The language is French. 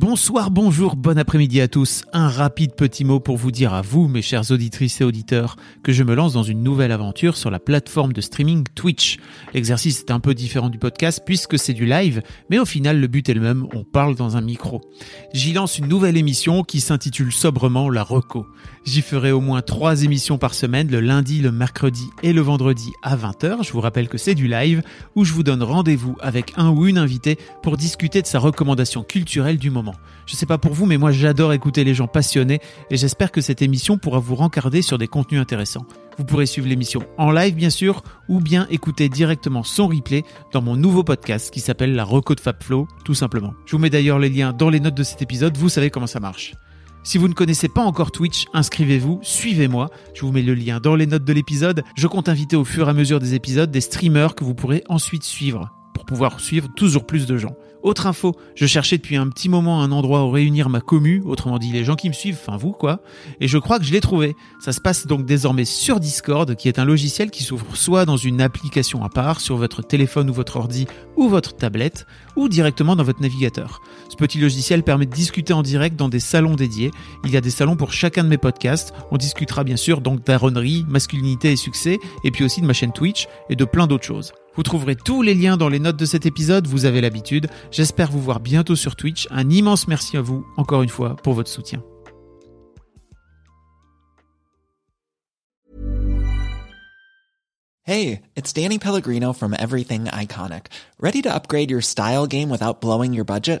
Bonsoir, bonjour, bon après-midi à tous. Un rapide petit mot pour vous dire à vous, mes chers auditrices et auditeurs, que je me lance dans une nouvelle aventure sur la plateforme de streaming Twitch. L'exercice est un peu différent du podcast puisque c'est du live, mais au final le but est le même, on parle dans un micro. J'y lance une nouvelle émission qui s'intitule sobrement La Reco. J'y ferai au moins trois émissions par semaine, le lundi, le mercredi et le vendredi à 20h. Je vous rappelle que c'est du live où je vous donne rendez-vous avec un ou une invitée pour discuter de sa recommandation culturelle du moment. Je sais pas pour vous, mais moi j'adore écouter les gens passionnés et j'espère que cette émission pourra vous rencarder sur des contenus intéressants. Vous pourrez suivre l'émission en live bien sûr ou bien écouter directement son replay dans mon nouveau podcast qui s'appelle La Reco de Fabflow, tout simplement. Je vous mets d'ailleurs les liens dans les notes de cet épisode, vous savez comment ça marche. Si vous ne connaissez pas encore Twitch, inscrivez-vous, suivez-moi. Je vous mets le lien dans les notes de l'épisode. Je compte inviter au fur et à mesure des épisodes des streamers que vous pourrez ensuite suivre pour pouvoir suivre toujours plus de gens. Autre info, je cherchais depuis un petit moment un endroit où réunir ma commu, autrement dit les gens qui me suivent, enfin vous quoi, et je crois que je l'ai trouvé. Ça se passe donc désormais sur Discord, qui est un logiciel qui s'ouvre soit dans une application à part, sur votre téléphone ou votre ordi ou votre tablette, ou directement dans votre navigateur. Ce petit logiciel permet de discuter en direct dans des salons dédiés. Il y a des salons pour chacun de mes podcasts. On discutera bien sûr donc d'aronnerie, masculinité et succès, et puis aussi de ma chaîne Twitch et de plein d'autres choses. Vous trouverez tous les liens dans les notes de cet épisode, vous avez l'habitude. J'espère vous voir bientôt sur Twitch. Un immense merci à vous, encore une fois, pour votre soutien. Hey, it's Danny Pellegrino from Everything Iconic. Ready to upgrade your style game without blowing your budget?